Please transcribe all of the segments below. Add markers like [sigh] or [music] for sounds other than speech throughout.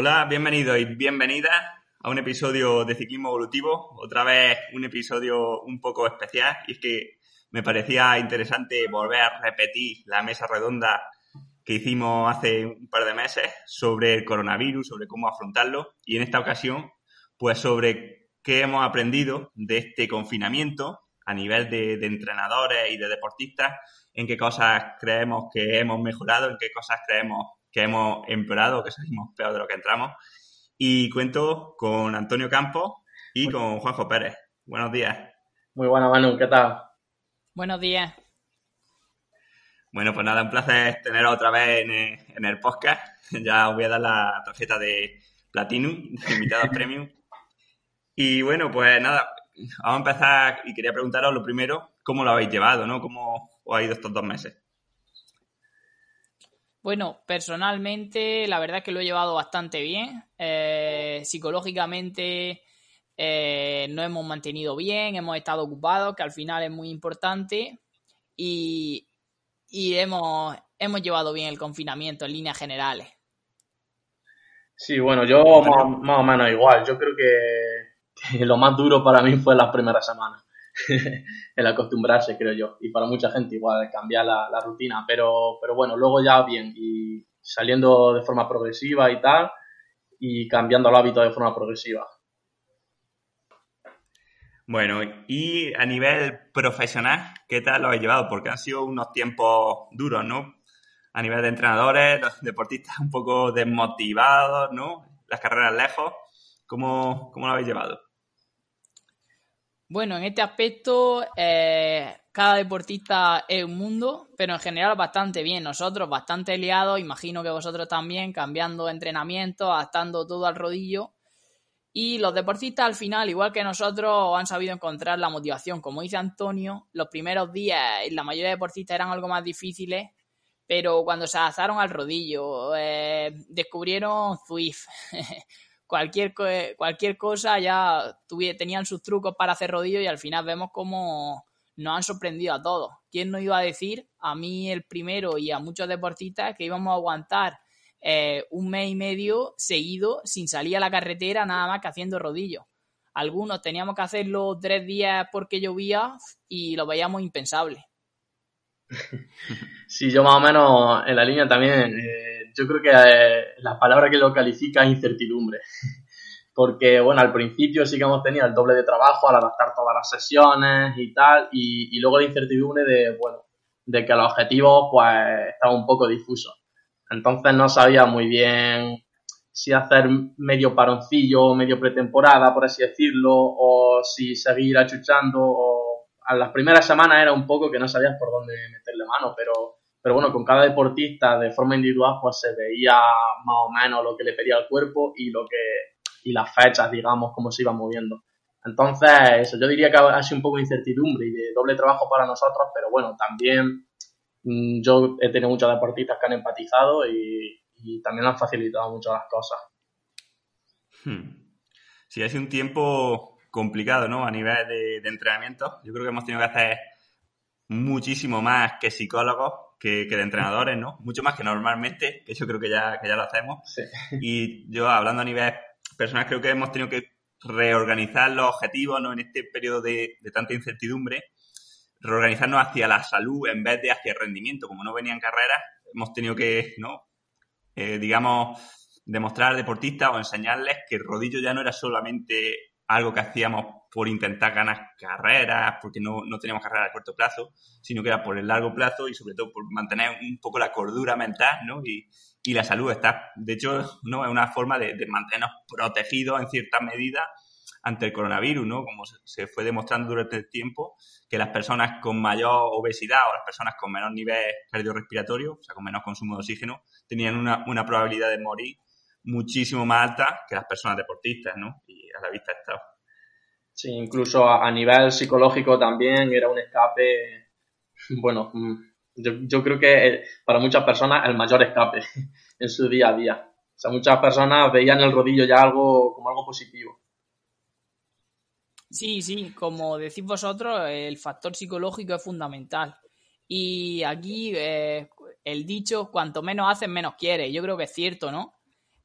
Hola, bienvenidos y bienvenidas a un episodio de Ciclismo Evolutivo. Otra vez un episodio un poco especial y es que me parecía interesante volver a repetir la mesa redonda que hicimos hace un par de meses sobre el coronavirus, sobre cómo afrontarlo y en esta ocasión pues sobre qué hemos aprendido de este confinamiento a nivel de, de entrenadores y de deportistas, en qué cosas creemos que hemos mejorado, en qué cosas creemos que hemos empeorado, que salimos peor de lo que entramos. Y cuento con Antonio Campos y con Juanjo Pérez. Buenos días. Muy buena, Manu, ¿qué tal? Buenos días. Bueno, pues nada, un placer teneros otra vez en el, en el podcast. [laughs] Ya os voy a dar la tarjeta de Platinum, de invitados Premium. Y bueno, pues nada, vamos a empezar y quería preguntaros lo primero, ¿cómo lo habéis llevado, no? ¿Cómo os ha ido estos dos meses? Bueno, personalmente la verdad es que lo he llevado bastante bien. Eh, psicológicamente eh, nos hemos mantenido bien, hemos estado ocupados, que al final es muy importante. Y, y hemos, hemos llevado bien el confinamiento en líneas generales. Sí, bueno, yo más, más o menos igual. Yo creo que, que lo más duro para mí fue las primeras semanas. [laughs] el acostumbrarse, creo yo. Y para mucha gente igual cambiar la, rutina. Pero, pero bueno, luego ya bien. Y saliendo de forma progresiva y tal. Y cambiando el hábito de forma progresiva. Bueno, y a nivel profesional, ¿qué tal lo habéis llevado? Porque han sido unos tiempos duros, ¿no? A nivel de entrenadores, los deportistas un poco desmotivados, ¿no? Las carreras lejos. ¿Cómo, cómo lo habéis llevado? Bueno, en este aspecto, eh, cada deportista es un mundo, pero en general bastante bien. Nosotros bastante liados, imagino que vosotros también, cambiando entrenamiento, adaptando todo al rodillo. Y los deportistas al final, igual que nosotros, han sabido encontrar la motivación. Como dice Antonio, los primeros días la mayoría de deportistas eran algo más difíciles, pero cuando se adaptaron al rodillo, eh, descubrieron Zwift. [laughs] cualquier, cualquier cosa ya tenían sus trucos para hacer rodillo y al final vemos cómo nos han sorprendido a todos. ¿Quién nos iba a decir, a mí el primero y a muchos deportistas, que íbamos a aguantar eh, un mes y medio seguido sin salir a la carretera nada más que haciendo rodillo? Algunos teníamos que hacerlo tres días porque llovía y lo veíamos impensable. [laughs] Sí, yo más o menos en la línea también... Eh yo creo que eh, la palabra que lo califica es incertidumbre. [laughs] Porque, bueno, al principio sí que hemos tenido el doble de trabajo al adaptar todas las sesiones y tal, y, y luego la incertidumbre de, bueno, de que los objetivos, pues, estaban un poco difusos. Entonces no sabía muy bien si hacer medio paroncillo, medio pretemporada, por así decirlo, o si seguir achuchando, o a las primeras semanas era un poco que no sabías por dónde meterle mano, pero pero bueno, con cada deportista de forma individual pues se veía más o menos lo que le pedía el cuerpo y lo que y las fechas, digamos, cómo se iban moviendo. Entonces, eso, yo diría que ha sido un poco de incertidumbre y de doble trabajo para nosotros, pero bueno, también mmm, yo he tenido muchos deportistas que han empatizado y, también han facilitado mucho las cosas. Hmm. Sí, ha sido un tiempo complicado, ¿no? A nivel de entrenamiento. Yo creo que hemos tenido que hacer muchísimo más que psicólogos que, que, de entrenadores, ¿no? Mucho más que normalmente, que yo creo que ya, que ya lo hacemos. Sí. Y yo, hablando a nivel personal, creo que hemos tenido que reorganizar los objetivos, ¿no? En este periodo de, de tanta incertidumbre, reorganizarnos hacia la salud en vez de hacia el rendimiento. Como no venían carreras, hemos tenido que, ¿no? Eh, digamos, demostrar al deportista o enseñarles que el rodillo ya no era solamente algo que hacíamos por intentar ganar carreras, porque no, no teníamos carreras a corto plazo, sino que era por el largo plazo y sobre todo por mantener un poco la cordura mental, ¿no? Y, y la salud está, de hecho, no es una forma de, mantenernos protegidos en cierta medida ante el coronavirus, ¿no? Como se fue demostrando durante el tiempo, que las personas con mayor obesidad o las personas con menor nivel cardiorrespiratorio, o sea, con menos consumo de oxígeno, tenían una, una probabilidad de morir muchísimo más alta que las personas deportistas, ¿no? Y a la vista está. Sí, incluso a, nivel psicológico también era un escape, bueno, yo, yo, creo que para muchas personas el mayor escape [laughs] en su día a día. O sea, muchas personas veían el rodillo ya algo como algo positivo. Sí, sí, como decís vosotros, el factor psicológico es fundamental. Y aquí eh, el dicho, cuanto menos haces, menos quieres. Yo creo que es cierto, ¿no?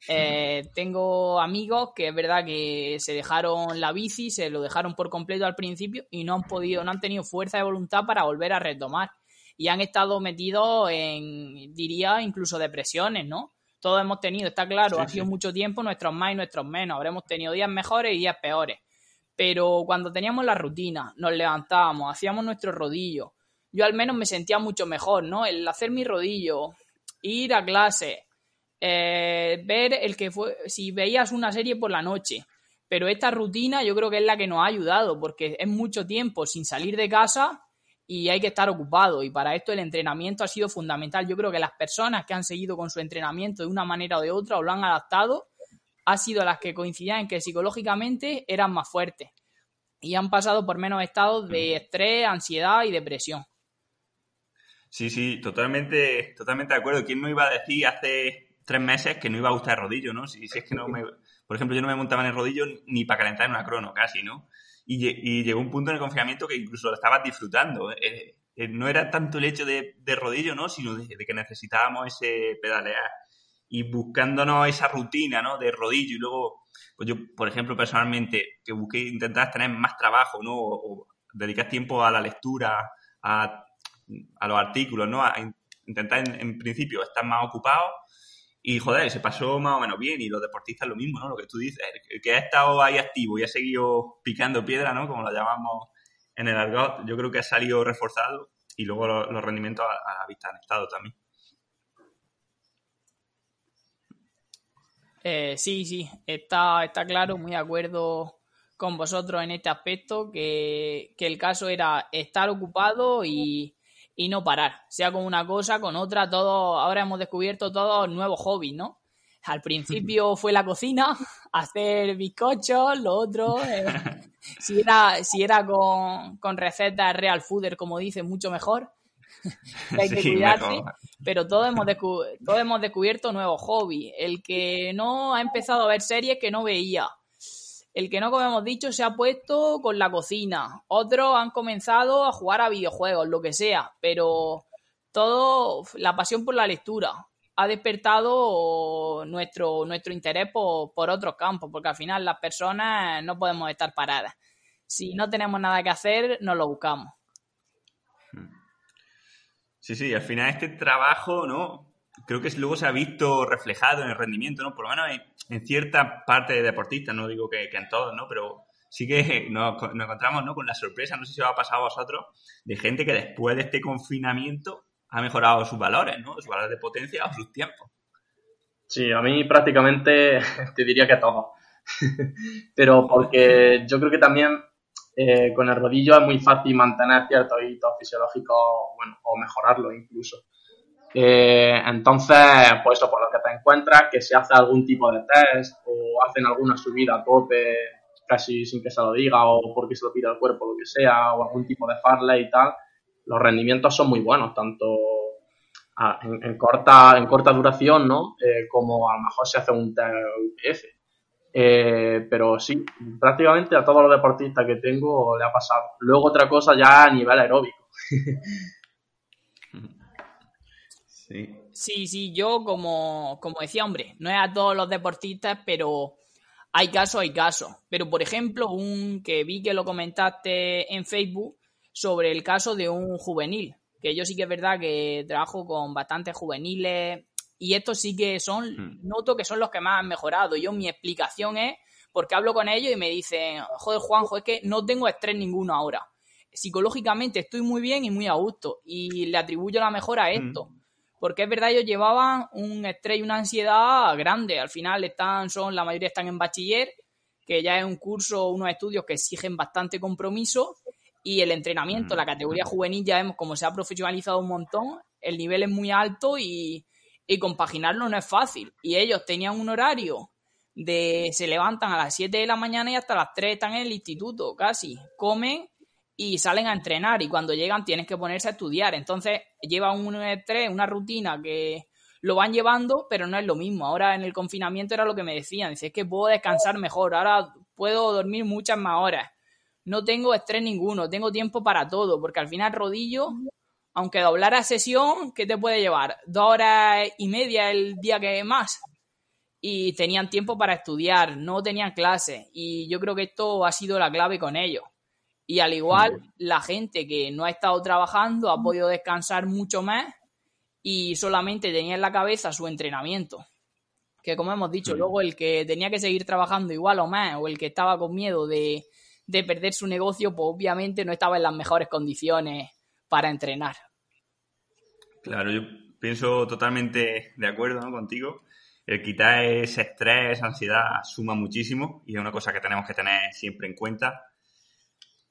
Eh, tengo amigos que es verdad que se dejaron la bici, se lo dejaron por completo al principio y no han podido, no han tenido fuerza de voluntad para volver a retomar. Y han estado metidos en, diría, incluso depresiones, ¿no? Todos hemos tenido, está claro, ha sido mucho tiempo nuestros más y nuestros menos. Habremos tenido días mejores y días peores. Pero cuando teníamos la rutina, nos levantábamos, hacíamos nuestro rodillo. Yo al menos me sentía mucho mejor, ¿no? El hacer mi rodillo, ir a clase, eh, ver el que fue, si veías una serie por la noche. Pero esta rutina yo creo que es la que nos ha ayudado, porque es mucho tiempo sin salir de casa y hay que estar ocupado. Y para esto el entrenamiento ha sido fundamental. Yo creo que las personas que han seguido con su entrenamiento de una manera o de otra o lo han adaptado, ha sido las que coincidían en que psicológicamente eran más fuertes y han pasado por menos estados de estrés, ansiedad y depresión. Sí, sí, totalmente, totalmente de acuerdo. ¿Quién no iba a decir hace tres meses que no iba a gustar el rodillo, ¿no? Si, si es que no me... Por ejemplo, yo no me montaba en el rodillo ni para calentar en una crono, casi, ¿no? Y, llegó un punto en el confinamiento que incluso lo estabas disfrutando. Eh, eh, no era tanto el hecho de, rodillo, ¿no? Sino de, que necesitábamos ese pedalear y buscándonos esa rutina, ¿no? De rodillo y luego, pues yo, por ejemplo, personalmente, que busqué intentar tener más trabajo, ¿no? O, dedicar tiempo a la lectura, a, los artículos, ¿no? A intentar, en, en principio, estar más ocupado y joder, se pasó más o menos bien. Y los deportistas lo mismo, ¿no? Lo que tú dices, que ha estado ahí activo y ha seguido picando piedra, ¿no? Como lo llamamos en el argot, yo creo que ha salido reforzado y luego los, rendimientos a, la vista han estado también. Eh, sí, sí, está, está claro, muy de acuerdo con vosotros en este aspecto, que, que el caso era estar ocupado y, y no parar, sea con una cosa, con otra, todo, ahora hemos descubierto todos nuevos hobbies, ¿no? Al principio fue la cocina, [laughs] hacer bizcochos, lo otro, eh, [laughs] si era, si era con, con recetas real fooder, como dice, mucho mejor. [laughs] hay que cuidarse, pero todos hemos, todos hemos descubierto nuevos hobbies. El que no ha empezado a ver series que no veía, el que no, como hemos dicho, se ha puesto con la cocina. Otros han comenzado a jugar a videojuegos, lo que sea. Pero todo, la pasión por la lectura ha despertado nuestro, nuestro interés por, por otros campos, porque al final las personas no podemos estar paradas. Si no tenemos nada que hacer, nos lo buscamos. Sí, sí, al final este trabajo, ¿no? creo que luego se ha visto reflejado en el rendimiento, ¿no? Por lo menos en, cierta parte de deportistas, no digo que, en todos, ¿no? Pero sí que [laughs] nos, encontramos, ¿no? Con la sorpresa, no sé si os ha pasado a vosotros, de gente que después de este confinamiento ha mejorado sus valores, ¿no? Sus valores de potencia o sus tiempos. Sí, a mí prácticamente [laughs] te diría que todo. [laughs] Pero porque yo creo que también eh, con el rodillo es muy fácil mantener ciertos hitos fisiológicos, bueno, o mejorarlo incluso. Eh, entonces, pues eso, por lo que te encuentras, que se hace algún tipo de test o hacen alguna subida a tope casi sin que se lo diga o porque se lo pide el cuerpo, lo que sea, o algún tipo de farley y tal, los rendimientos son muy buenos, tanto en, corta, en corta duración, ¿no? Eh, como a lo mejor se hace un test UPF. Eh, pero sí, prácticamente a todos los deportistas que tengo le ha pasado. Luego otra cosa ya a nivel aeróbico. [laughs] Sí. Sí, yo como, como decía, hombre, no es a todos los deportistas, pero hay casos, hay casos. Pero, por ejemplo, un que vi que lo comentaste en Facebook sobre el caso de un juvenil, que yo sí que es verdad que trabajo con bastantes juveniles y estos sí que son, hmm. noto que son los que más han mejorado. Yo mi explicación es porque hablo con ellos y me dicen, joder Juanjo, es que no tengo estrés ninguno ahora. Psicológicamente estoy muy bien y muy a gusto y le atribuyo la mejora a hmm. esto porque es verdad, ellos llevaban un estrés y una ansiedad grande. Al final están, son, la mayoría están en bachiller, que ya es un curso, unos estudios que exigen bastante compromiso y el entrenamiento, la categoría juvenil ya vemos como se ha profesionalizado un montón, el nivel es muy alto y, y compaginarlo no es fácil. Y ellos tenían un horario de se levantan a las 7 de la mañana y hasta las 3 están en el instituto, casi. Comen y salen a entrenar y cuando llegan tienes que ponerse a estudiar. Entonces lleva un estrés, una rutina que lo van llevando, pero no es lo mismo. Ahora en el confinamiento era lo que me decían, dice, es que puedo descansar mejor, ahora puedo dormir muchas más horas. No tengo estrés ninguno, tengo tiempo para todo, porque al final rodillo, aunque doblar a sesión, ¿qué te puede llevar? Dos horas y media el día que más. y tenían tiempo para estudiar, no tenían clases y yo creo que esto ha sido la clave con ellos. Y al igual, la gente que no ha estado trabajando ha podido descansar mucho más y solamente tenía en la cabeza su entrenamiento. Que como hemos dicho, luego el que tenía que seguir trabajando igual o más, o el que estaba con miedo de, de perder su negocio, pues obviamente no estaba en las mejores condiciones para entrenar. Claro, yo pienso totalmente de acuerdo contigo el quitar ese estrés, esa ansiedad, suma muchísimo y es una cosa que tenemos que tener siempre en cuenta.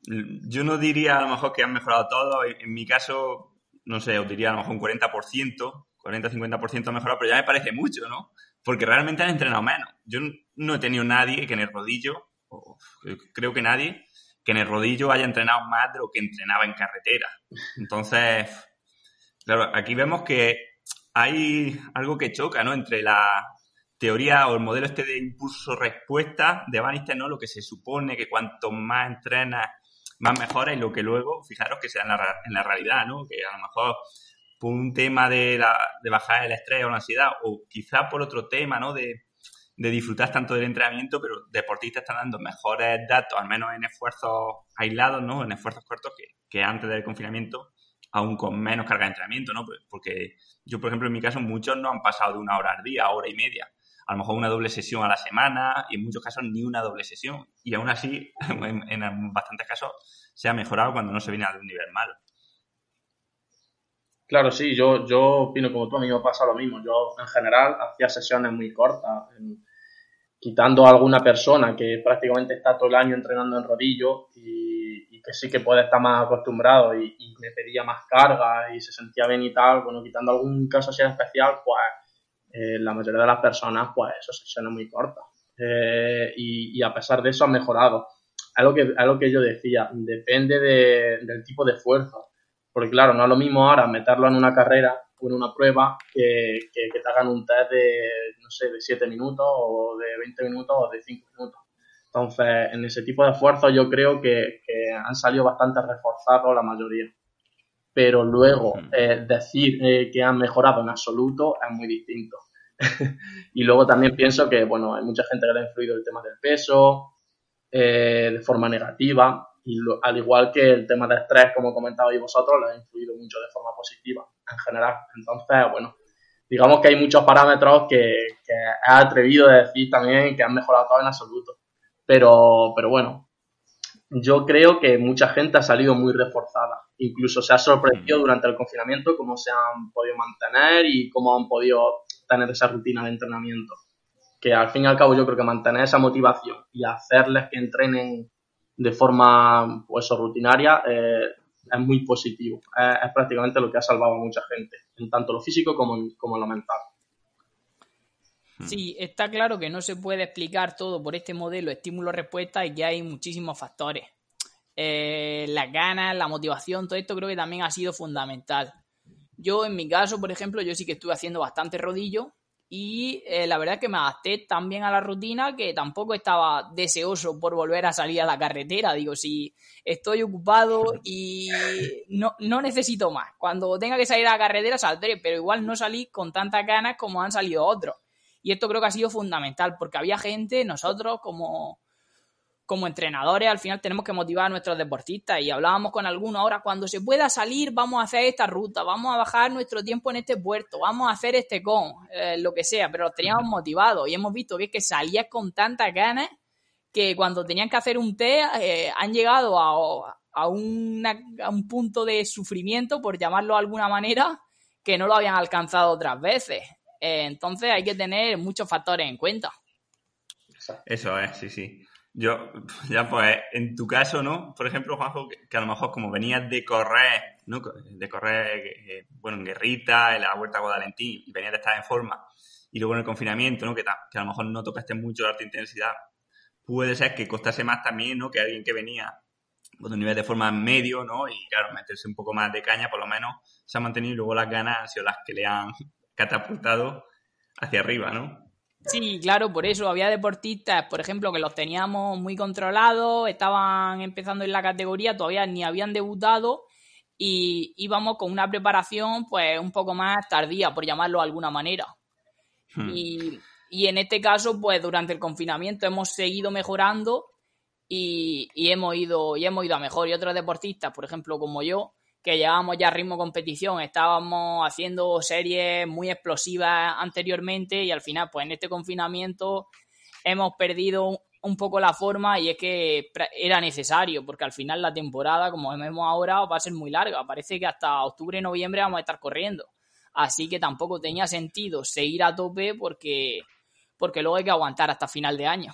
Yo no diría a lo mejor que han mejorado todo, en mi caso, no sé, os diría a lo mejor un 40%, 40-50% ha mejorado, pero ya me parece mucho, ¿no? Porque realmente han entrenado menos. Yo no he tenido nadie que en el rodillo, creo que nadie, que en el rodillo haya entrenado más de lo que entrenaba en carretera. Entonces, claro, aquí vemos que hay algo que choca, ¿no? Entre la teoría o el modelo este de impulso-respuesta de Bannister, ¿no? Lo que se supone que cuanto más entrenas, más mejora y lo que luego, fijaros que sea en la, en la realidad, ¿no? Que a lo mejor por un tema de, la, de bajar el estrés o la ansiedad o quizá por otro tema, ¿no? De, de disfrutar tanto del entrenamiento, pero deportistas están dando mejores datos, al menos en esfuerzos aislados, ¿no? En esfuerzos cortos que, que antes del confinamiento aún con menos carga de entrenamiento, ¿no? Porque yo, por ejemplo, en mi caso, muchos no han pasado de una hora al día, hora y media. A lo mejor una doble sesión a la semana y en muchos casos ni una doble sesión. Y aún así, [laughs] en, bastantes casos, se ha mejorado cuando no se viene a un nivel malo. Claro, sí, yo, yo opino como tú, a mí me pasa lo mismo. Yo, en general, hacía sesiones muy cortas, quitando a alguna persona que prácticamente está todo el año entrenando en rodillo y que sí que puede estar más acostumbrado y, me pedía más carga y se sentía bien y tal, bueno, quitando algún caso así especial, pues eh, la mayoría de las personas, pues eso sesiones muy cortas. Eh, y, a pesar de eso han mejorado. Lo que, lo que yo decía, depende del tipo de esfuerzo. Porque claro, no es lo mismo ahora meterlo en una carrera o en una prueba que, que, que te hagan un test de, no sé, de 7 minutos o de 20 minutos o de 5 minutos. Entonces, en ese tipo de esfuerzos yo creo que, han salido bastante reforzados la mayoría. Pero luego eh, decir eh, que han mejorado en absoluto es muy distinto. [laughs] y luego también pienso que, bueno, hay mucha gente que le ha influido el tema del peso eh, de forma negativa. Y al igual que el tema del estrés, como comentabais vosotros, le ha influido mucho de forma positiva en general. Entonces, bueno, digamos que hay muchos parámetros que, que he atrevido a decir también que han mejorado todo en absoluto. Pero, pero bueno, yo creo que mucha gente ha salido muy reforzada. Incluso se ha sorprendido mm. durante el confinamiento cómo se han podido mantener y cómo han podido tener esa rutina de entrenamiento. Que al fin y al cabo yo creo que mantener esa motivación y hacerles que entrenen de forma pues, rutinaria eh, es muy positivo. Es, prácticamente lo que ha salvado a mucha gente, en tanto lo físico como como en lo mental. Sí, está claro que no se puede explicar todo por este modelo estímulo-respuesta y que hay muchísimos factores. Eh, las ganas, la motivación, todo esto creo que también ha sido fundamental. Yo, en mi caso, por ejemplo, yo sí que estuve haciendo bastante rodillo y eh, la verdad es que me adapté tan bien a la rutina que tampoco estaba deseoso por volver a salir a la carretera. Digo, si estoy ocupado y no, no necesito más. Cuando tenga que salir a la carretera saldré, pero igual no salí con tantas ganas como han salido otros. Y esto creo que ha sido fundamental, porque había gente, nosotros como, como entrenadores, al final tenemos que motivar a nuestros deportistas. Y hablábamos con algunos ahora, cuando se pueda salir, vamos a hacer esta ruta, vamos a bajar nuestro tiempo en este puerto, vamos a hacer este con, eh, lo que sea, pero los teníamos motivados y hemos visto que es que salías con tantas ganas que cuando tenían que hacer un té eh, han llegado a, a, a un punto de sufrimiento, por llamarlo de alguna manera, que no lo habían alcanzado otras veces. Eh, entonces hay que tener muchos factores en cuenta. Eso es, sí, sí. Yo, ya pues, en tu caso, ¿no? Por ejemplo, Juanjo, que, a lo mejor como venías de correr, ¿no? De correr, eh, bueno, en Guerrita, en la Vuelta a Guadalentín, y venías de estar en forma, y luego en el confinamiento, ¿no? Que, que a lo mejor no tocaste mucho de alta intensidad, puede ser que costase más también, ¿no? Que alguien que venía con un nivel de forma medio, ¿no? Y claro, meterse un poco más de caña, por lo menos se ha mantenido y luego las ganas han sido las que le han catapultado hacia arriba, ¿no? Sí, claro, por eso había deportistas, por ejemplo, que los teníamos muy controlados, estaban empezando en la categoría, todavía ni habían debutado y íbamos con una preparación pues un poco más tardía, por llamarlo de alguna manera. Hmm. Y, y en este caso, pues durante el confinamiento hemos seguido mejorando y, hemos ido, y hemos ido a mejor. Y otros deportistas, por ejemplo, como yo, que llevábamos ya ritmo competición, estábamos haciendo series muy explosivas anteriormente y al final, pues en este confinamiento hemos perdido un poco la forma y es que era necesario, porque al final la temporada, como vemos ahora, va a ser muy larga. Parece que hasta octubre, noviembre vamos a estar corriendo. Así que tampoco tenía sentido seguir a tope porque, porque luego hay que aguantar hasta final de año.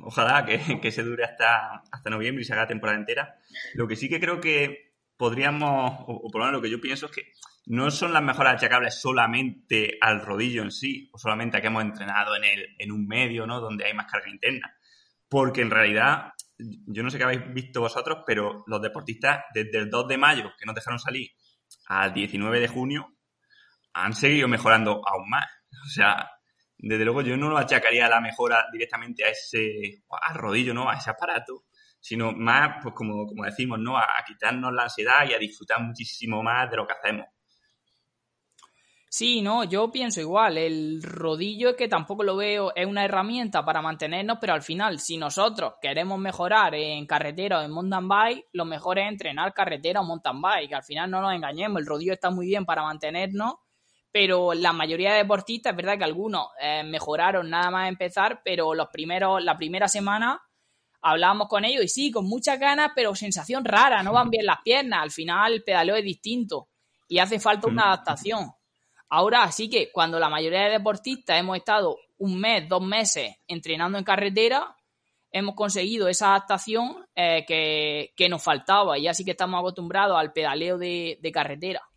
Ojalá que, se dure hasta, hasta noviembre y se haga temporada entera. Lo que sí que creo que podríamos, o, por lo menos lo que yo pienso es que no son las mejoras achacables solamente al rodillo en sí, o solamente a que hemos entrenado en, el, en un medio, ¿no? Donde hay más carga interna. Porque en realidad, yo no sé qué habéis visto vosotros, pero los deportistas desde el 2 de mayo, que nos dejaron salir, al 19 de junio, han seguido mejorando aún más. O sea, desde luego yo no lo achacaría la mejora directamente a ese al rodillo, ¿no? A ese aparato, sino más, pues como, como decimos, ¿no? A, quitarnos la ansiedad y a disfrutar muchísimo más de lo que hacemos. Sí, no, yo pienso igual. El rodillo que tampoco lo veo, es una herramienta para mantenernos, pero al final, si nosotros queremos mejorar en carretera o en mountain bike, lo mejor es entrenar carretera o mountain bike. Al final no nos engañemos, el rodillo está muy bien para mantenernos, pero la mayoría de deportistas, es verdad que algunos eh, mejoraron nada más empezar, pero los primeros, la primera semana hablábamos con ellos y sí, con muchas ganas, pero sensación rara, no van bien las piernas, al final el pedaleo es distinto y hace falta una adaptación. Ahora sí que cuando la mayoría de deportistas hemos estado un mes, dos meses entrenando en carretera, hemos conseguido esa adaptación eh, que, nos faltaba y así que estamos acostumbrados al pedaleo de carretera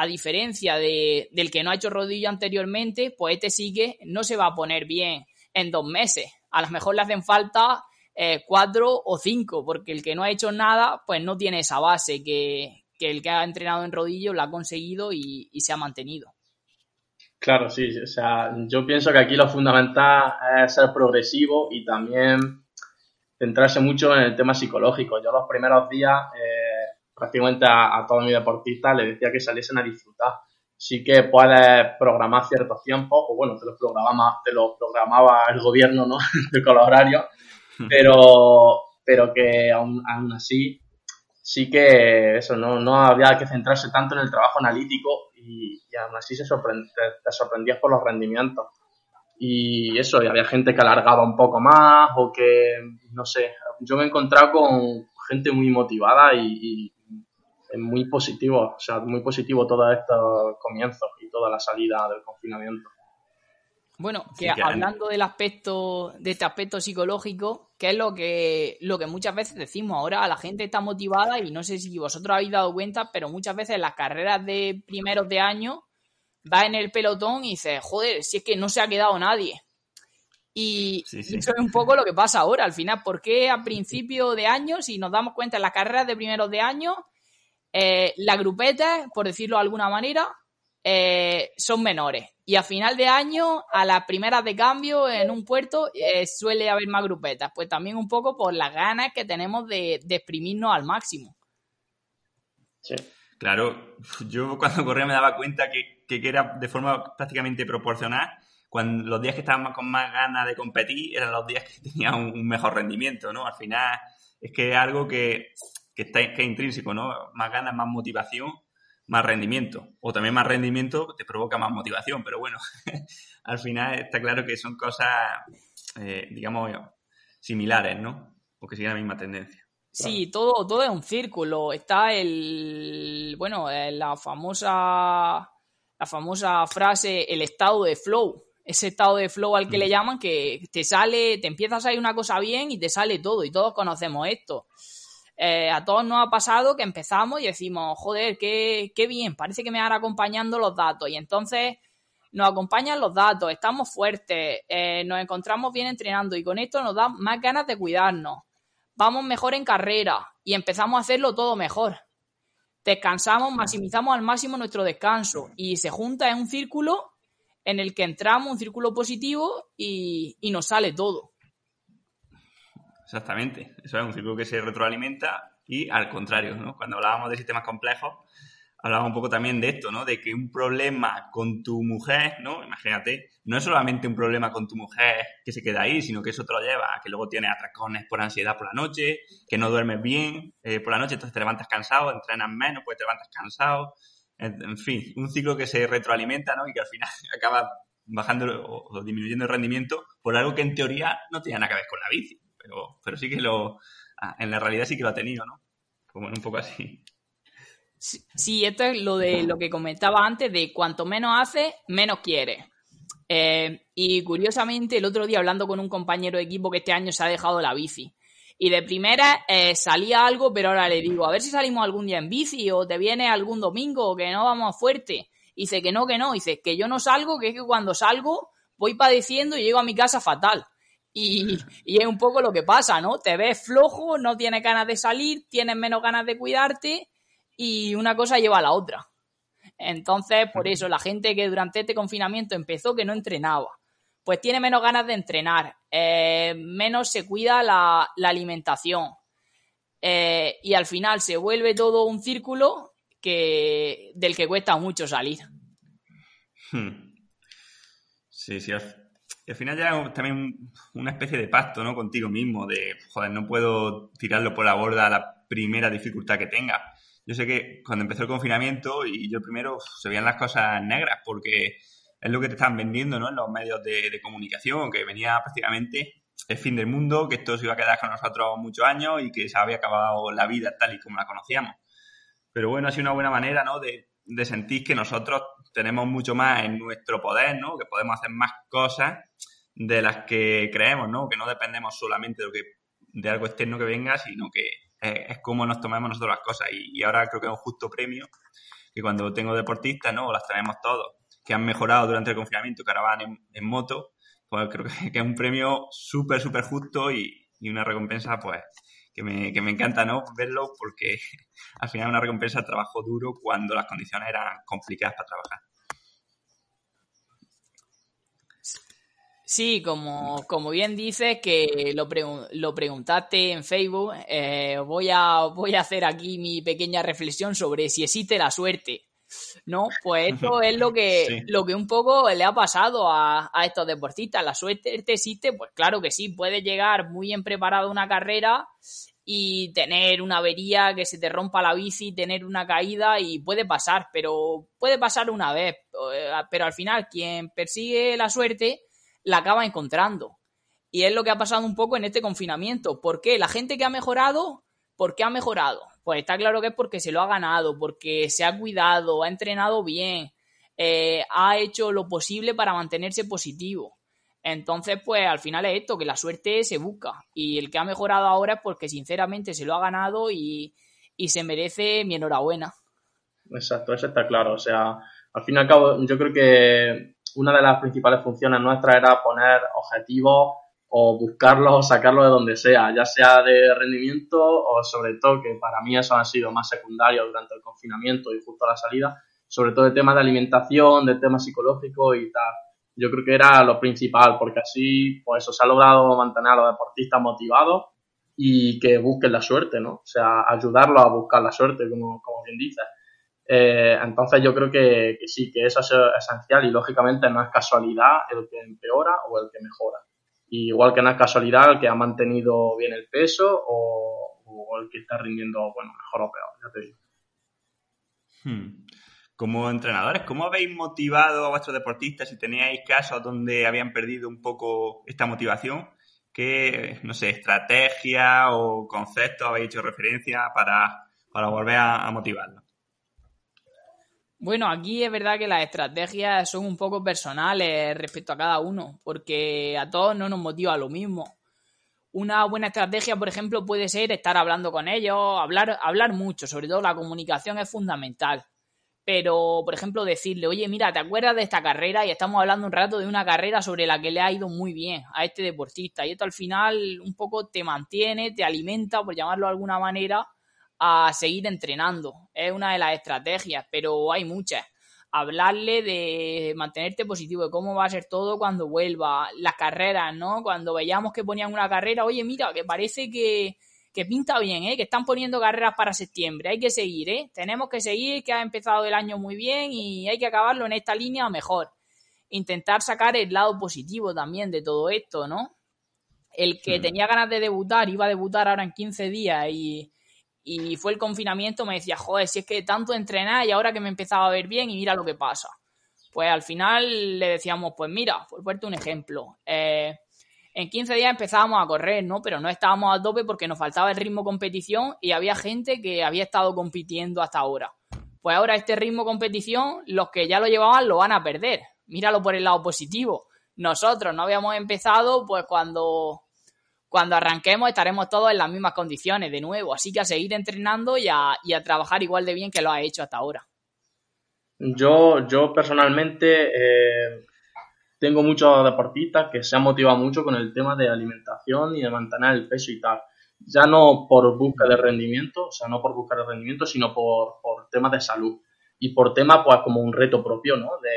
a diferencia de, del que no ha hecho rodillo anteriormente, pues este sí que no se va a poner bien en dos meses. A lo mejor le hacen falta eh, cuatro o cinco, porque el que no ha hecho nada, pues no tiene esa base que, el que ha entrenado en rodillo la ha conseguido y, se ha mantenido. Claro, sí, o sea, yo pienso que aquí lo fundamental es ser progresivo y también centrarse mucho en el tema psicológico. Yo los primeros días eh, prácticamente a, todos mis deportistas les decía que saliesen a disfrutar. Sí que puedes programar ciertos tiempos, o bueno, te los programaba, te lo programaba el gobierno, ¿no? [laughs] de los horarios, pero, pero que aún, así sí que eso, no, no había que centrarse tanto en el trabajo analítico y, aún así se te, sorprendías por los rendimientos. Y eso, y había gente que alargaba un poco más o que, no sé, yo me he encontrado con gente muy motivada y es muy positivo, o sea, muy positivo todo estos comienzos y toda la salida del confinamiento. Bueno, que, hablando del aspecto, de este aspecto psicológico, que es lo que, lo que muchas veces decimos ahora, la gente está motivada y no sé si vosotros habéis dado cuenta, pero muchas veces las carreras de primeros de año va en el pelotón y dices, joder, si es que no se ha quedado nadie. Y, eso es un poco lo que pasa ahora, al final, porque a principio de año, si nos damos cuenta en las carreras de primeros de año, eh, las grupetas, por decirlo de alguna manera, eh, son menores. Y a final de año, a las primeras de cambio en un puerto, eh, suele haber más grupetas. Pues también un poco por las ganas que tenemos de, exprimirnos al máximo. Sí. Claro, [laughs] yo cuando corría me daba cuenta que, era de forma prácticamente proporcional. Cuando los días que estábamos con más ganas de competir eran los días que [laughs] tenía un, mejor rendimiento, ¿no? Al final es que es algo que que, está, que es intrínseco, ¿no? Más ganas, más motivación, más rendimiento. O también más rendimiento te provoca más motivación, pero bueno, [laughs] al final está claro que son cosas, eh, digamos, similares, ¿no? O que siguen la misma tendencia. Sí, todo, todo es un círculo. Está el, bueno, eh, la famosa, la famosa frase, el estado de flow. Ese estado de flow al que le mm. llaman, que te sale, te empiezas a salir una cosa bien y te sale todo. Y todos conocemos esto. Eh, a todos nos ha pasado que empezamos y decimos, joder, qué, qué bien, parece que me van acompañando los datos. Y entonces nos acompañan los datos, estamos fuertes, eh, nos encontramos bien entrenando y con esto nos da más ganas de cuidarnos. Vamos mejor en carrera y empezamos a hacerlo todo mejor. Descansamos, maximizamos al máximo nuestro descanso y se junta en un círculo en el que entramos, un círculo positivo y, y nos sale todo. Exactamente. Eso es un ciclo que se retroalimenta y al contrario, ¿no? Cuando hablábamos de sistemas complejos, hablaba un poco también de esto, ¿no? De que un problema con tu mujer, ¿no? Imagínate, no es solamente un problema con tu mujer que se queda ahí, sino que eso te lo lleva a que luego tienes atracones por ansiedad por la noche, que no duermes bien eh, por la noche, entonces te levantas cansado, entrenas menos, pues te levantas cansado. En, fin, un ciclo que se retroalimenta, ¿no? Y que al final [laughs] acaba bajando o, disminuyendo el rendimiento por algo que en teoría no tiene nada que ver con la bici, pero, sí que lo, ah, en la realidad sí que lo ha tenido, ¿no? Como un poco así. Sí, esto es lo de lo que comentaba antes, de cuanto menos hace, menos quiere. Eh, y curiosamente, el otro día hablando con un compañero de equipo que este año se ha dejado la bici. Y de primera eh, salía algo, pero ahora le digo, a ver si salimos algún día en bici o te viene algún domingo que no vamos fuerte. Y dice que no, que no. dice que yo no salgo, que es que cuando salgo voy padeciendo y llego a mi casa fatal. Y, y, es un poco lo que pasa, ¿no? Te ves flojo, no tienes ganas de salir, tienes menos ganas de cuidarte y una cosa lleva a la otra. Entonces, por eso, la gente que durante este confinamiento empezó que no entrenaba, pues tiene menos ganas de entrenar, eh, menos se cuida la, alimentación. Eh, y al final se vuelve todo un círculo que, del que cuesta mucho salir. Hmm. Sí, Al, final ya es también una especie de pacto, ¿no? Contigo mismo, de, joder, no puedo tirarlo por la borda a la primera dificultad que tenga yo sé que cuando empezó el confinamiento y yo primero se veían las cosas negras porque es lo que te están vendiendo ¿no? en los medios de, comunicación, que venía prácticamente el fin del mundo, que esto se iba a quedar con nosotros muchos años y que se había acabado la vida tal y como la conocíamos. Pero bueno, ha sido una buena manera ¿no? de, de sentir que nosotros tenemos mucho más en nuestro poder, ¿no? que podemos hacer más cosas de las que creemos, ¿no? que no dependemos solamente de, lo que, de algo externo que venga, sino que es como nos tomamos nosotros las cosas. Y, ahora creo que es un justo premio que cuando tengo deportistas, ¿no? las traemos todos, que han mejorado durante el confinamiento, que ahora van en, moto, pues creo que, es un premio súper, súper justo y, una recompensa, pues, que me, que me encanta, ¿no? Verlo porque [laughs] al final una recompensa de trabajo duro cuando las condiciones eran complicadas para trabajar. Sí, como, como bien dices, que lo, lo preguntaste en Facebook, eh, voy, a, voy a hacer aquí mi pequeña reflexión sobre si existe la suerte. ¿No? Pues [laughs] esto es lo que, lo que un poco le ha pasado a, a, estos deportistas. La suerte existe, pues claro que sí, puedes llegar muy bien preparado a una carrera y tener una avería, que se te rompa la bici, tener una caída y puede pasar, pero puede pasar una vez. Eh, pero al final, quien persigue la suerte la acaba encontrando. Y es lo que ha pasado un poco en este confinamiento. ¿Por qué? La gente que ha mejorado, ¿por qué ha mejorado? Pues está claro que es porque se lo ha ganado, porque se ha cuidado, ha entrenado bien, eh, ha hecho lo posible para mantenerse positivo. Entonces, pues al final es esto, que la suerte se busca. Y el que ha mejorado ahora es porque sinceramente se lo ha ganado y, y se merece mi enhorabuena. Exacto, eso está claro. O sea, al fin y al cabo, yo creo que una de las principales funciones nuestras era poner objetivos o buscarlos o sacarlos de donde sea, ya sea de rendimiento o sobre todo, que para mí eso ha sido más secundario durante el confinamiento y justo a la salida, sobre todo de temas de alimentación, de temas psicológicos y tal. Yo creo que era lo principal, porque así, pues eso, se ha logrado mantener a los deportistas motivados y que busquen la suerte, ¿no? O sea, ayudarlos a buscar la suerte, como, como bien dices. Eh, entonces yo creo que, sí, que eso es esencial y lógicamente no es casualidad el que empeora o el que mejora. Igual que no es casualidad el que ha mantenido bien el peso o, el que está rindiendo, bueno, mejor o peor, ya te digo. Hmm. Como entrenadores, ¿cómo habéis motivado a vuestros deportistas si teníais casos donde habían perdido un poco esta motivación? ¿Qué, no sé, estrategia o conceptos habéis hecho referencia para, volver a, a motivarlos? Bueno, aquí es verdad que las estrategias son un poco personales respecto a cada uno, porque a todos no nos motiva lo mismo. Una buena estrategia, por ejemplo, puede ser estar hablando con ellos, hablar, hablar mucho, sobre todo la comunicación es fundamental. Pero, por ejemplo, decirle, oye, mira, ¿te acuerdas de esta carrera? Y estamos hablando un rato de una carrera sobre la que le ha ido muy bien a este deportista. Y esto al final un poco te mantiene, te alimenta, por llamarlo de alguna manera, a seguir entrenando. Es una de las estrategias, pero hay muchas. Hablarle de mantenerte positivo, de cómo va a ser todo cuando vuelva, las carreras, ¿no? Cuando veíamos que ponían una carrera, oye, mira, que parece que, que pinta bien, ¿eh? que están poniendo carreras para septiembre, hay que seguir, ¿eh? tenemos que seguir, que ha empezado el año muy bien y hay que acabarlo en esta línea mejor. Intentar sacar el lado positivo también de todo esto, ¿no? El que tenía ganas de debutar, iba a debutar ahora en 15 días y, y fue el confinamiento, me decía, joder, si es que tanto entrenar y ahora que me empezaba a ver bien y mira lo que pasa. Pues al final le decíamos, pues mira, por ponerte un ejemplo, eh, en 15 días empezábamos a correr, ¿no? Pero no estábamos a tope porque nos faltaba el ritmo competición y había gente que había estado compitiendo hasta ahora. Pues ahora este ritmo competición, los que ya lo llevaban lo van a perder. Míralo por el lado positivo. Nosotros no habíamos empezado, pues cuando, cuando arranquemos estaremos todos en las mismas condiciones de nuevo. Así que a seguir entrenando y a, y a trabajar igual de bien que lo ha hecho hasta ahora. Yo, yo personalmente eh, tengo muchos deportistas que se han motivado mucho con el tema de alimentación y de mantener el peso y tal. Ya no por busca de rendimiento, o sea, no por buscar el rendimiento, sino por, por temas de salud. Y por tema, pues, como un reto propio, ¿no? De,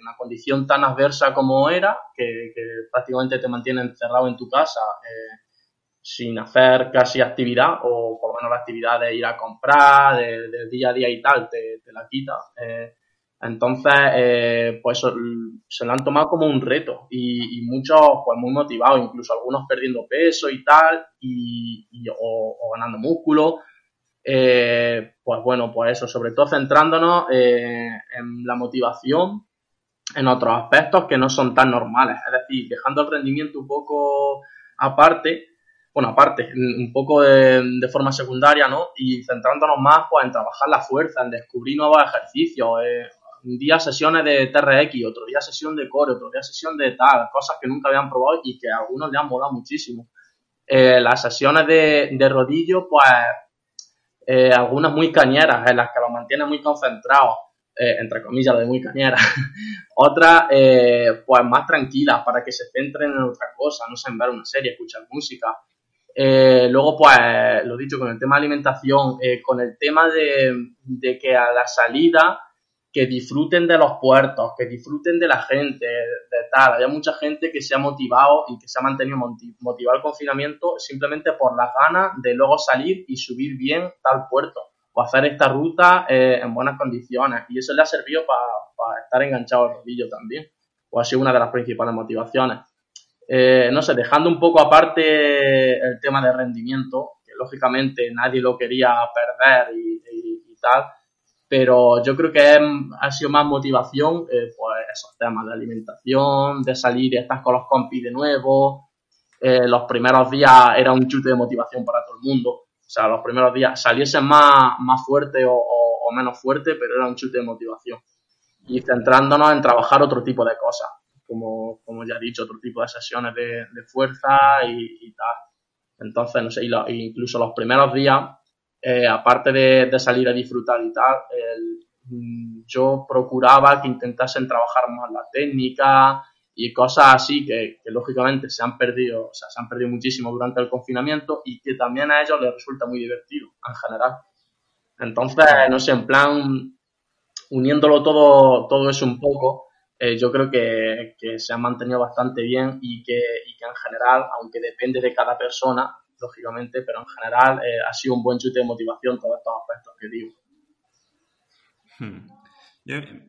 una condición tan adversa como era, que, prácticamente te mantiene encerrado en tu casa eh, sin hacer casi actividad, o por lo menos la actividad de ir a comprar, del día a día y tal, te, la quita. Eh, entonces, eh, pues se lo han tomado como un reto y, muchos pues muy motivados, incluso algunos perdiendo peso y tal, y, o, ganando músculo. Eh, pues bueno, pues eso, sobre todo centrándonos eh, en la motivación en otros aspectos que no son tan normales, es decir, dejando el rendimiento un poco aparte, bueno, aparte, un poco de, forma secundaria, ¿no? Y centrándonos más pues, en trabajar la fuerza, en descubrir nuevos ejercicios, eh, un día sesiones de TRX, otro día sesión de core, otro día sesión de tal, cosas que nunca habían probado y que a algunos le han molado muchísimo. Las sesiones de, de rodillo, pues eh, algunas muy cañeras, en las que los mantiene muy concentrados, eh, entre comillas, de muy cañeras. [laughs] Otras, pues más tranquilas, para que se centren en otra cosa, no sé, en ver una serie, escuchar música. luego, pues, lo dicho, con el tema de alimentación, con el tema de, de que a la salida que disfruten de los puertos, que disfruten de la gente, de tal. Había mucha gente que se ha motivado y que se ha mantenido motivado el confinamiento simplemente por las ganas de luego salir y subir bien tal puerto o hacer esta ruta eh, en buenas condiciones. Y eso le ha servido para estar enganchado al rodillo también. O ha sido una de las principales motivaciones. Eh, no sé, dejando un poco aparte el tema de rendimiento, que lógicamente nadie lo quería perder y, y tal, pero yo creo que ha sido más motivación, eh, pues esos temas de alimentación, de salir y estar con los compis de nuevo. Eh, los primeros días era un chute de motivación para todo el mundo. O sea, los primeros días saliesen más, más fuerte o, o, menos fuerte, pero era un chute de motivación. Y centrándonos en trabajar otro tipo de cosas, como, como ya he dicho, otro tipo de sesiones de, de fuerza y, y, tal. Entonces, no sé, y lo, incluso los primeros días eh, aparte de, salir a disfrutar y tal, mm, yo procuraba que intentasen trabajar más la técnica y cosas así que, lógicamente se han perdido, o sea, se han perdido muchísimo durante el confinamiento y que también a ellos les resulta muy divertido en general. Entonces, no sé, en plan, uniéndolo todo, todo eso un poco, eh, yo creo que, que, se han mantenido bastante bien y que, y que en general, aunque depende de cada persona, lógicamente, pero en general eh, ha sido un buen chute de motivación todos estos aspectos que digo. Hmm.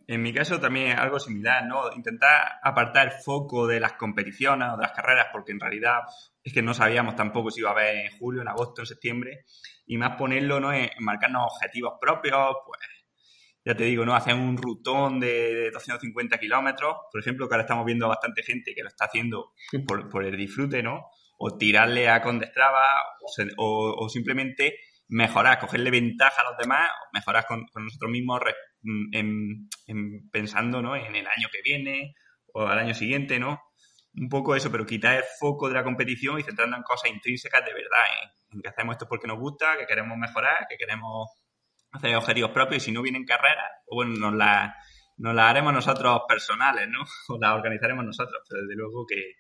en mi caso también es algo similar, ¿no? Intentar apartar el foco de las competiciones o de las carreras, porque en realidad es que no sabíamos tampoco si iba a haber en julio, en agosto, en septiembre, y más ponerlo, ¿no? En, marcarnos objetivos propios, pues ya te digo, ¿no? Hacer un rutón de 250 kilómetros, por ejemplo, que ahora estamos viendo bastante gente que lo está haciendo por, por el disfrute, ¿no? O tirarle a Condestrava o, o, simplemente mejorar, cogerle ventaja a los demás, mejorar con, nosotros mismos en, pensando ¿no? en el año que viene o al año siguiente, ¿no? Un poco eso, pero quitar el foco de la competición y centrarnos en cosas intrínsecas de verdad, en, que hacemos esto porque nos gusta, que queremos mejorar, que queremos hacer objetivos propios y si no vienen carreras, pues bueno, nos las nos la haremos nosotros personales, ¿no? [laughs] O las organizaremos nosotros, pero desde luego que,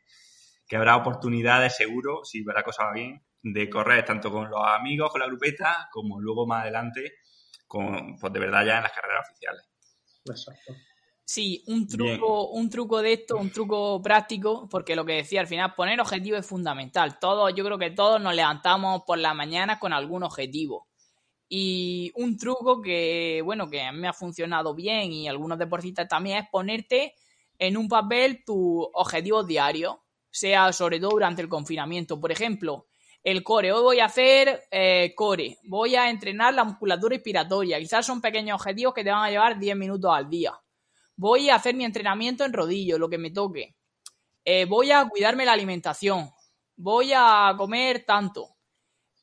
que habrá oportunidades seguro, si la cosa va bien, de correr tanto con los amigos, con la grupeta, como luego más adelante, con, pues de verdad ya en las carreras oficiales. Exacto. Sí, un truco, un truco de esto, un truco práctico, porque lo que decía al final, poner objetivos es fundamental. Todos, yo creo que todos nos levantamos por la mañana con algún objetivo. Y un truco que, bueno, que a mí me ha funcionado bien y algunos deportistas también es ponerte en un papel tus objetivos diarios, sea sobre todo durante el confinamiento. Por ejemplo, el core. Hoy voy a hacer eh, core. Voy a entrenar la musculatura respiratoria. Quizás son pequeños objetivos que te van a llevar 10 minutos al día voy a hacer mi entrenamiento en rodillo, lo que me toque. Eh, voy a cuidarme la alimentación. Voy a comer tanto.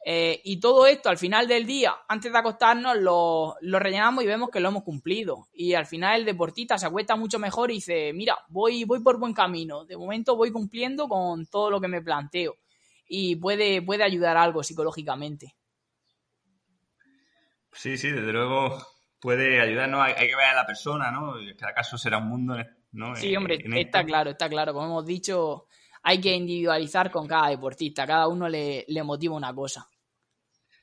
Eh, y todo esto al final del día, antes de acostarnos, lo, rellenamos y vemos que lo hemos cumplido. Y al final el deportista se acuesta mucho mejor y dice, mira, voy, voy por buen camino. De momento voy cumpliendo con todo lo que me planteo. Y puede, puede ayudar algo psicológicamente. Sí, sí, desde luego puede ayudarnos, hay, hay, que ver a la persona, ¿no? Cada caso será un mundo, ¿no? Sí, hombre, está claro, está claro. Como hemos dicho, hay que individualizar con cada deportista, cada uno le, motiva una cosa.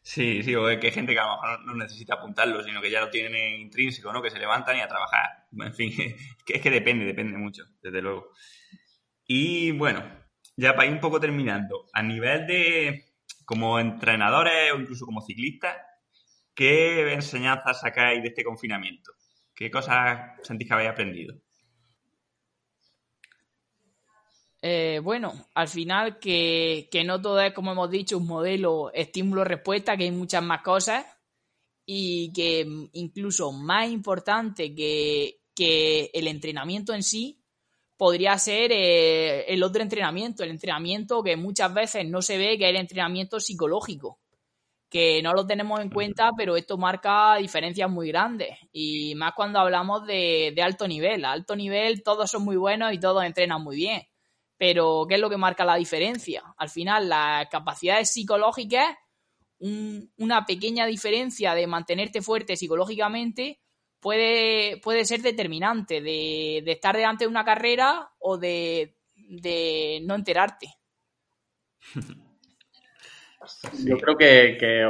Sí, sí, o es que hay gente que a lo mejor no necesita apuntarlo, sino que ya lo tienen intrínseco, ¿no? Que se levantan y a trabajar. [laughs] En fin, es que depende, depende mucho, desde luego. Y bueno, ya para ir un poco terminando, a nivel de como entrenadores o incluso como ciclistas, ¿Qué enseñanzas sacáis de este confinamiento? ¿Qué cosas sentís que habéis aprendido? Eh, bueno, al final que, no todo es, como hemos dicho, un modelo estímulo-respuesta, que hay muchas más cosas y que incluso más importante que, el entrenamiento en sí podría ser eh, el otro entrenamiento, el entrenamiento que muchas veces no se ve, que es el entrenamiento psicológico que no lo tenemos en cuenta, pero esto marca diferencias muy grandes. Y más cuando hablamos de, alto nivel. A alto nivel todos son muy buenos y todos entrenan muy bien. Pero, ¿qué es lo que marca la diferencia? Al final, las capacidades psicológicas, una pequeña diferencia de mantenerte fuerte psicológicamente puede, puede ser determinante de, estar delante de una carrera o de, no enterarte. Yo creo que, que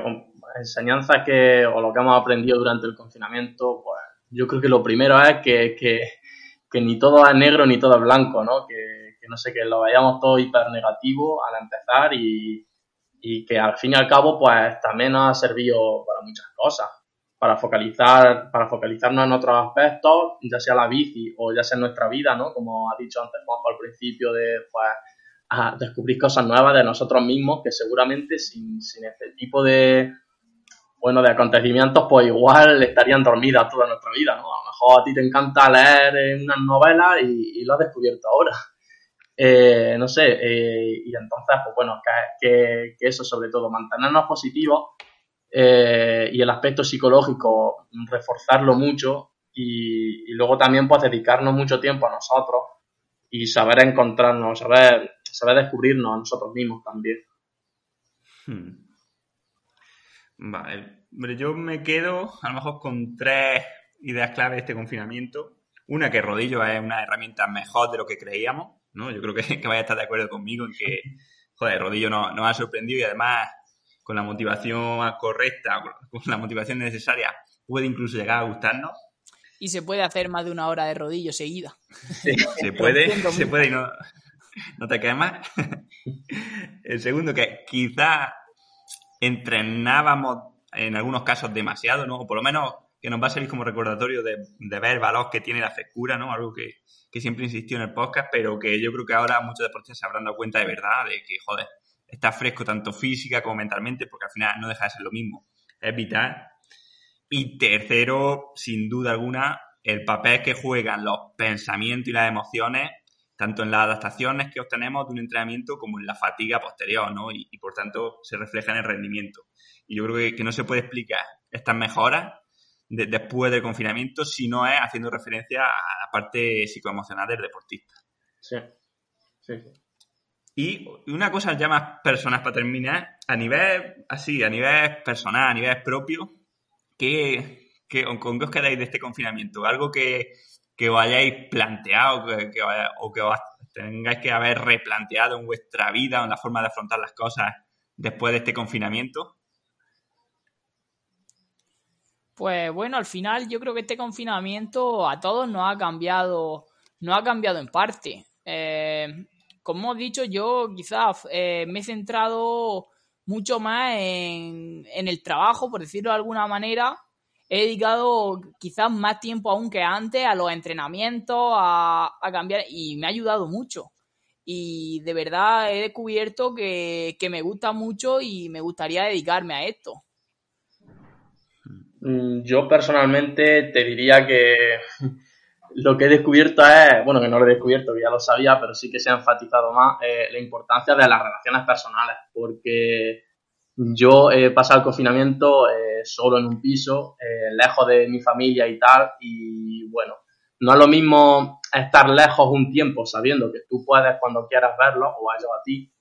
enseñanzas que, o lo que hemos aprendido durante el confinamiento, pues yo creo que lo primero es que, que, ni todo es negro ni todo es blanco, ¿no? Que, que no sé, que lo vayamos todo hiper negativo al empezar y, y que al fin y al cabo, pues también nos ha servido para muchas cosas. Para focalizar, para focalizarnos en otros aspectos, ya sea la bici o ya sea nuestra vida, ¿no? Como ha dicho antes Juanjo al principio de, pues, descubrir cosas nuevas de nosotros mismos que seguramente sin, sin este tipo de bueno de acontecimientos pues igual estarían dormidas toda nuestra vida ¿no? a lo mejor a ti te encanta leer unas novelas y, lo has descubierto ahora eh, no sé eh, y entonces pues bueno que, eso sobre todo mantenernos positivos eh, y el aspecto psicológico reforzarlo mucho y, luego también pues dedicarnos mucho tiempo a nosotros y saber encontrarnos, saber saber descubrirnos a nosotros mismos también. Hmm. Vale, yo me quedo a lo mejor con tres ideas clave de este confinamiento. Una, que Rodillo es una herramienta mejor de lo que creíamos, ¿no? Yo creo que, [laughs] que vaya a estar de acuerdo conmigo en que, joder, Rodillo nos, ha sorprendido y además con la motivación correcta, con la motivación necesaria, puede incluso llegar a gustarnos. Y se puede hacer más de una hora de rodillo seguida. Se puede, se puede y no, no te quemas. [laughs] El segundo, que quizá entrenábamos en algunos casos demasiado, ¿no? O por lo menos que nos va a servir como recordatorio de, ver el valor que tiene la frescura, ¿no? Algo que, siempre insistió en el podcast, pero que yo creo que ahora muchos deportistas se habrán dado cuenta de verdad, de que, joder, está fresco tanto física como mentalmente, porque al final no deja de ser lo mismo. Es vital. Y tercero, sin duda alguna, el papel que juegan los pensamientos y las emociones tanto en las adaptaciones que obtenemos de un entrenamiento como en la fatiga posterior, ¿no? Y, por tanto se refleja en el rendimiento. Y yo creo que, no se puede explicar estas mejoras después del confinamiento si no es haciendo referencia a la parte psicoemocional del deportista. Sí, sí, Y una cosa ya más personal para terminar, a nivel así, a nivel personal, a nivel propio, ¿qué, ¿con qué os quedáis de este confinamiento? ¿Algo que, que os hayáis planteado que, o que os tengáis que haber replanteado en vuestra vida o en la forma de afrontar las cosas después de este confinamiento? Pues bueno, al final yo creo que este confinamiento a todos nos ha cambiado, no ha cambiado en parte. Eh, como hemos dicho, yo quizás eh, me he centrado mucho más en, el trabajo, por decirlo de alguna manera. He dedicado quizás más tiempo aún que antes a los entrenamientos, a, cambiar, y me ha ayudado mucho. Y de verdad he descubierto que me gusta mucho y me gustaría dedicarme a esto. Mm, yo personalmente te diría que [laughs] lo que he descubierto es, bueno, que no lo he descubierto, que ya lo sabía, pero sí que se ha enfatizado más eh, la importancia de las relaciones personales, porque yo he pasado el confinamiento eh, solo en un piso, eh, lejos de mi familia y tal, y bueno, no es lo mismo estar lejos un tiempo sabiendo que tú puedes cuando quieras verlo o ellos a ti,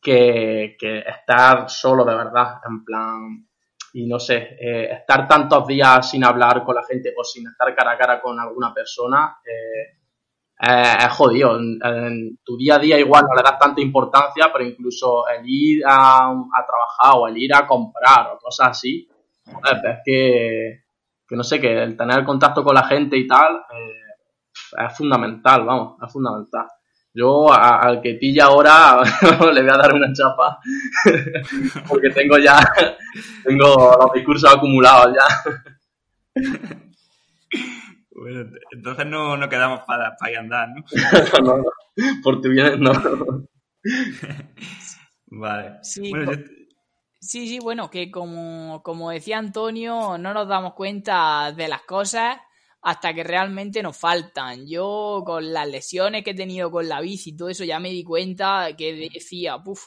que, que estar solo de verdad, en plan, y no sé, eh, estar tantos días sin hablar con la gente o sin estar cara a cara con alguna persona eh, es jodido. En, tu día a día igual no le das tanta importancia, pero incluso el ir a, a trabajar o el ir a comprar o cosas así, es que, que no sé, que el tener contacto con la gente y tal eh, es fundamental, vamos, es fundamental. Yo al que pilla ahora [laughs] le voy a dar una chapa [laughs] porque tengo ya [laughs] tengo los discursos acumulados ya. Bueno, entonces no, no quedamos para, para andar, ¿no? no, no, por tu bien no. vale. Sí, bueno, yo- Sí, sí, bueno, que como, como decía Antonio, no nos damos cuenta de las cosas hasta que realmente nos faltan. Yo con las lesiones que he tenido con la bici y todo eso ya me di cuenta que decía, puf,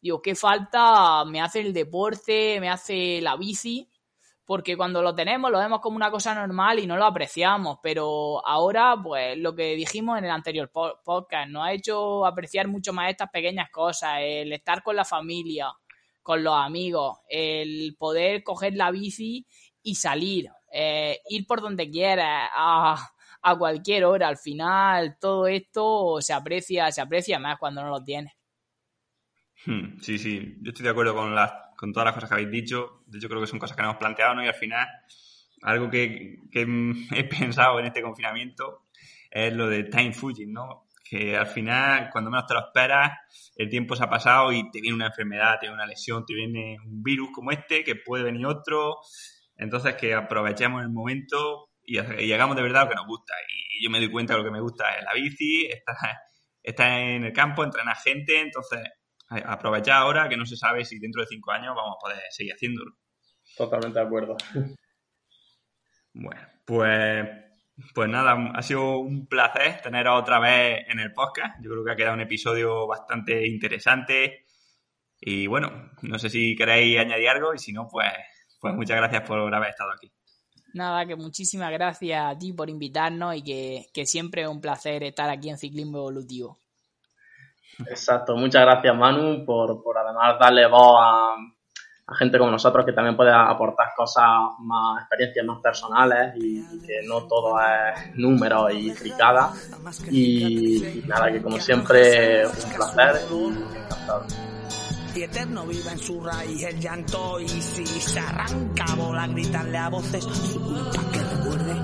digo, qué falta me hace el deporte, me hace la bici, porque cuando lo tenemos lo vemos como una cosa normal y no lo apreciamos, pero ahora, pues lo que dijimos en el anterior po- podcast, nos ha hecho apreciar mucho más estas pequeñas cosas, el estar con la familia, con los amigos, el poder coger la bici y salir, eh, ir por donde quieras, a, a cualquier hora. Al final, todo esto se aprecia, se aprecia más cuando no lo tienes. Hmm, Sí, sí, yo estoy de acuerdo con, las, con todas las cosas que habéis dicho. De hecho, creo que son cosas que nos hemos planteado, ¿no? Y al final, algo que, que [laughs] he pensado en este confinamiento es lo de time fuging, ¿no? Que al final, cuando menos te lo esperas, el tiempo se ha pasado y te viene una enfermedad, te viene una lesión, te viene un virus como este, que puede venir otro. Entonces, que aprovechemos el momento y, y hagamos de verdad lo que nos gusta. Y yo me doy cuenta que lo que me gusta es la bici, estar, [laughs] estar en el campo, entrenar gente, entonces aprovechar ahora que no se sabe si dentro de cinco años vamos a poder seguir haciéndolo. Totalmente de acuerdo. Bueno, pues, pues nada, ha sido un placer teneros otra vez en el podcast. Yo creo que ha quedado un episodio bastante interesante. Y bueno, no sé si queréis añadir algo y si no, pues, pues muchas gracias por haber estado aquí. Nada, que muchísimas gracias a ti por invitarnos y que, que siempre es un placer estar aquí en Ciclismo Evolutivo. Exacto, muchas gracias Manu por, por además darle voz a, a gente como nosotros que también puede aportar cosas más, experiencias más personales y, y que no todo es números y fricadas. Y, y nada, que como siempre un placer y encantado. Y eterno viva en su raíz el llanto y si se arranca bola gritarle a voces su culpa que recuerde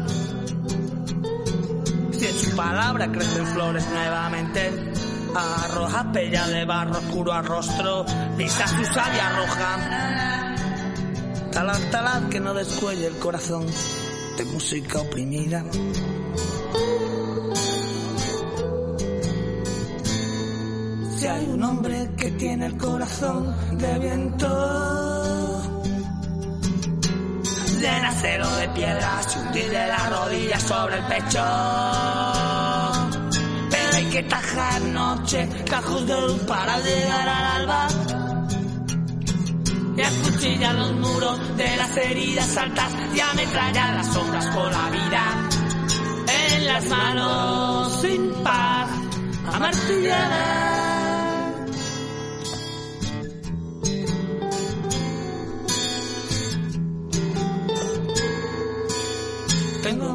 si en su palabra crecen flores nuevamente arroja pella de barro oscuro al rostro pisa su savia roja talad talad que no descuelle el corazón. De música oprimida Si hay un hombre que tiene el corazón de viento, de acero de piedra, se hundirle las rodillas sobre el pecho. Pero hay que tajar noche, cajos de luz para llegar al alba. Y acuchillar los muros de las heridas altas y ametrallar las sombras con la vida en las manos sin paz, amartillada.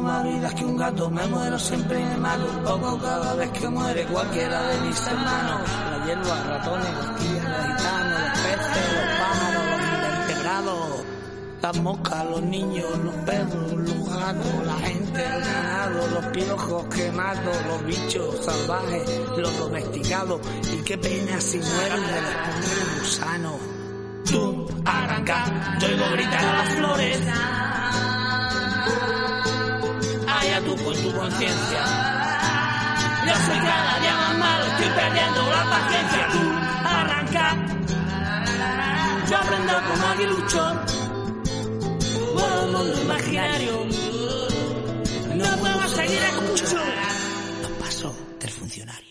Más vidas que un gato, me muero siempre y me mato un poco cada vez que muere cualquiera de mis hermanos. La hierba, ratones, los tigres, los gitanos, los peces, los pájaros, los invertebrados. las moscas, los niños, los perros, los gatos, la gente, el ganado, los piojos quemados, los bichos salvajes, los domesticados. Y qué pena si mueren de los gusanos. Tú arranca, yo oigo gritar a las flores tú con tu conciencia. Yo soy cada día más malo, estoy perdiendo la paciencia. Tú arranca, yo aprendo como aguilucho, por un mundo imaginario. No puedo seguir a cucho. No paso del funcionario.